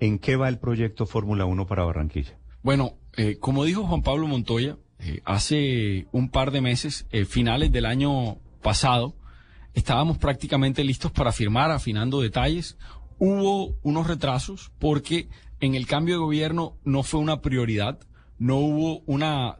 ¿En qué va el proyecto Fórmula 1 para Barranquilla? Bueno, eh, como dijo Juan Pablo Montoya, eh, hace un par de meses, eh, finales del año pasado, estábamos prácticamente listos para firmar, afinando detalles. Hubo unos retrasos porque en el cambio de gobierno no fue una prioridad, no hubo una,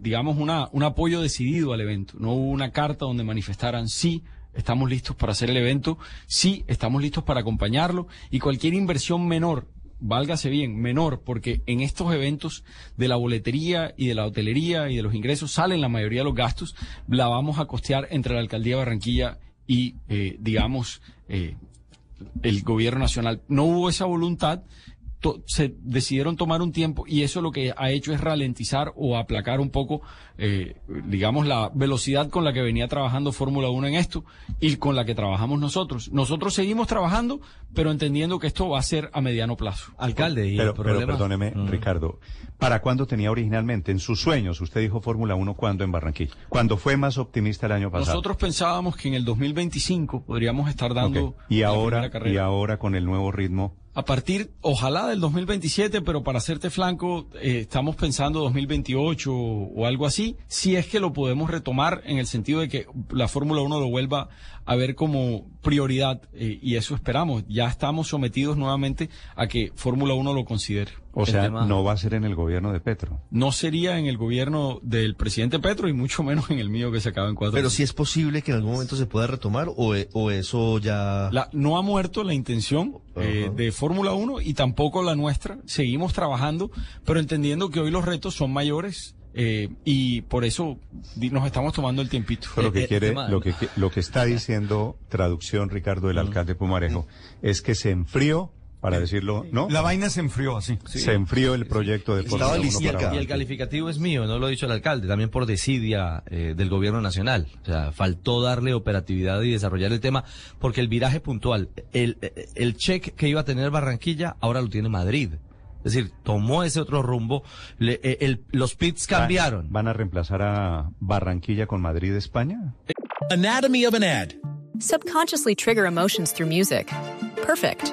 digamos, una, un apoyo decidido al evento, no hubo una carta donde manifestaran sí, estamos listos para hacer el evento, sí, estamos listos para acompañarlo y cualquier inversión menor válgase bien, menor, porque en estos eventos de la boletería y de la hotelería y de los ingresos salen la mayoría de los gastos, la vamos a costear entre la alcaldía de Barranquilla y, eh, digamos, eh, el gobierno nacional. No hubo esa voluntad, to- se decidieron tomar un tiempo y eso lo que ha hecho es ralentizar o aplacar un poco, eh, digamos, la velocidad con la que venía trabajando Fórmula 1 en esto y con la que trabajamos nosotros. Nosotros seguimos trabajando, pero entendiendo que esto va a ser a mediano plazo. Alcalde, y Pero, el pero perdóneme, Mm. Ricardo, ¿para cuándo tenía originalmente en sus sueños? Usted dijo Fórmula 1 cuando en Barranquilla. Cuando fue más optimista el año pasado. Nosotros pensábamos que en el 2025 podríamos estar dando Ok. Y la ahora, y ahora con el nuevo ritmo. A partir, ojalá del 2027, pero para hacerte flanco, eh, estamos pensando 2028 o algo así, si es que lo podemos retomar en el sentido de que la Fórmula 1 lo vuelva a ver como prioridad eh, y eso esperamos. Ya estamos sometidos nuevamente a que Fórmula 1 lo considere. O El sea, tema- no va a ser en el gobierno de Petro. No sería en el gobierno del presidente Petro y mucho menos en el mío que se acaba en cuatro Pero si es posible que en algún momento se pueda retomar o, e- o eso ya... La- no ha muerto la intención eh, de Fórmula 1 y tampoco la nuestra. Seguimos trabajando, pero entendiendo que hoy los retos son mayores eh, y por eso nos estamos tomando el tiempito. Pero lo Eh, que eh, quiere, lo que, lo que está diciendo, traducción, Ricardo, del alcalde Pumarejo, es que se enfrió, para decirlo, ¿no? La vaina se enfrió así. Se enfrió el proyecto de Fórmula 1 listica. para Y el calificativo es mío, no lo ha dicho el alcalde, también por desidia eh, del gobierno nacional. O sea, faltó darle operatividad y desarrollar el tema, porque el viraje puntual, el, eh, el check que iba a tener Barranquilla, ahora lo tiene Madrid. Es decir, tomó ese otro rumbo, le- eh, el- los pits cambiaron. ¿Van a reemplazar a Barranquilla con Madrid, España? Anatomy of an ad. Subconsciously trigger emotions through music. Perfect.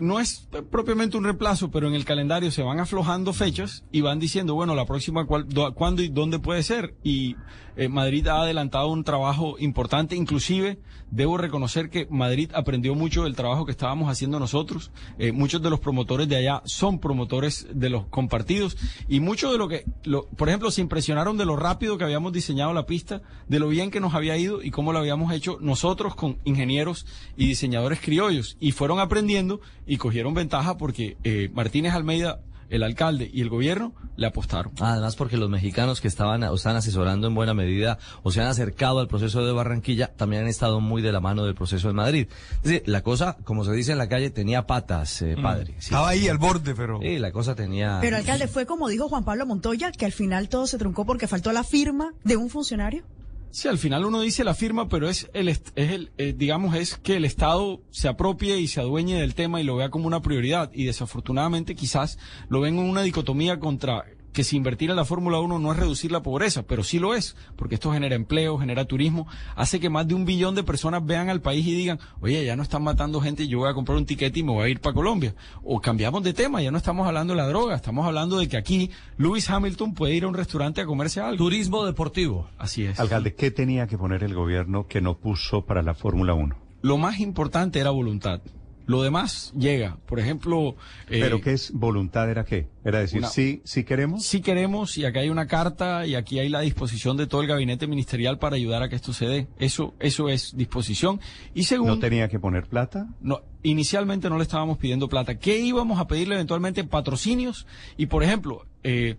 no es propiamente un reemplazo, pero en el calendario se van aflojando fechas y van diciendo, bueno, la próxima, do- cuándo y dónde puede ser. Y eh, Madrid ha adelantado un trabajo importante, inclusive debo reconocer que Madrid aprendió mucho del trabajo que estábamos haciendo nosotros. Eh, muchos de los promotores de allá son promotores de los compartidos y mucho de lo que, lo- por ejemplo, se impresionaron de lo rápido que habíamos diseñado la pista, de lo bien que nos había ido y cómo lo habíamos hecho nosotros con ingenieros y diseñadores criollos y fueron aprendiendo y cogieron ventaja porque eh, Martínez Almeida, el alcalde y el gobierno le apostaron. Además, porque los mexicanos que estaban o están asesorando en buena medida o se han acercado al proceso de Barranquilla también han estado muy de la mano del proceso de Madrid. Es decir, la cosa, como se dice en la calle, tenía patas, eh, padre. Sí. Estaba ahí al borde, pero... Sí, la cosa tenía. Pero alcalde, fue como dijo Juan Pablo Montoya, que al final todo se truncó porque faltó la firma de un funcionario. Sí, al final uno dice la firma, pero es el, es el, eh, digamos, es que el Estado se apropie y se adueñe del tema y lo vea como una prioridad. Y desafortunadamente quizás lo ven en una dicotomía contra que si invertir en la Fórmula 1 no es reducir la pobreza, pero sí lo es, porque esto genera empleo, genera turismo, hace que más de un billón de personas vean al país y digan, oye, ya no están matando gente, yo voy a comprar un tiquete y me voy a ir para Colombia. O cambiamos de tema, ya no estamos hablando de la droga, estamos hablando de que aquí Lewis Hamilton puede ir a un restaurante a comerse algo. Turismo deportivo. Así es. Alcalde, ¿qué tenía que poner el gobierno que no puso para la Fórmula 1? Lo más importante era voluntad. Lo demás llega. Por ejemplo, eh, ¿Pero qué es voluntad? ¿Era qué? Era decir, una- sí, sí queremos. si queremos y acá hay una carta y aquí hay la disposición de todo el gabinete ministerial para ayudar a que esto se dé. Eso, eso es disposición. Y según ¿No tenía que poner plata? no, inicialmente no le estábamos pidiendo plata. ¿Qué íbamos a pedirle eventualmente? Patrocinios. Y por ejemplo, eh,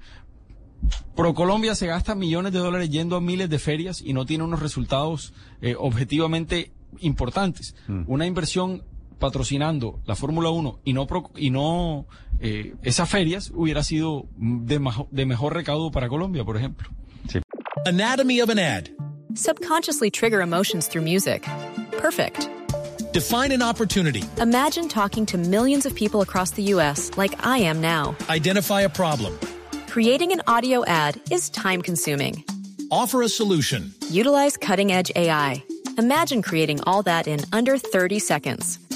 ProColombia se gasta millones de dólares yendo a miles de ferias y no tiene unos resultados eh, objetivamente importantes. Una inversión patrocinando la Fórmula 1 y no pro- y no eh, esas ferias hubiera sido de, majo- de mejor recaudo para Colombia, por ejemplo. Anatomy of an ad. Subconsciously trigger emotions through music. Perfect. Define an opportunity. Imagine talking to millions of people across the U.S. like I am now. Identify a problem. Creating an audio ad is time consuming. Offer a solution. Utilize cutting edge AI. Imagine creating all that in under 30 seconds.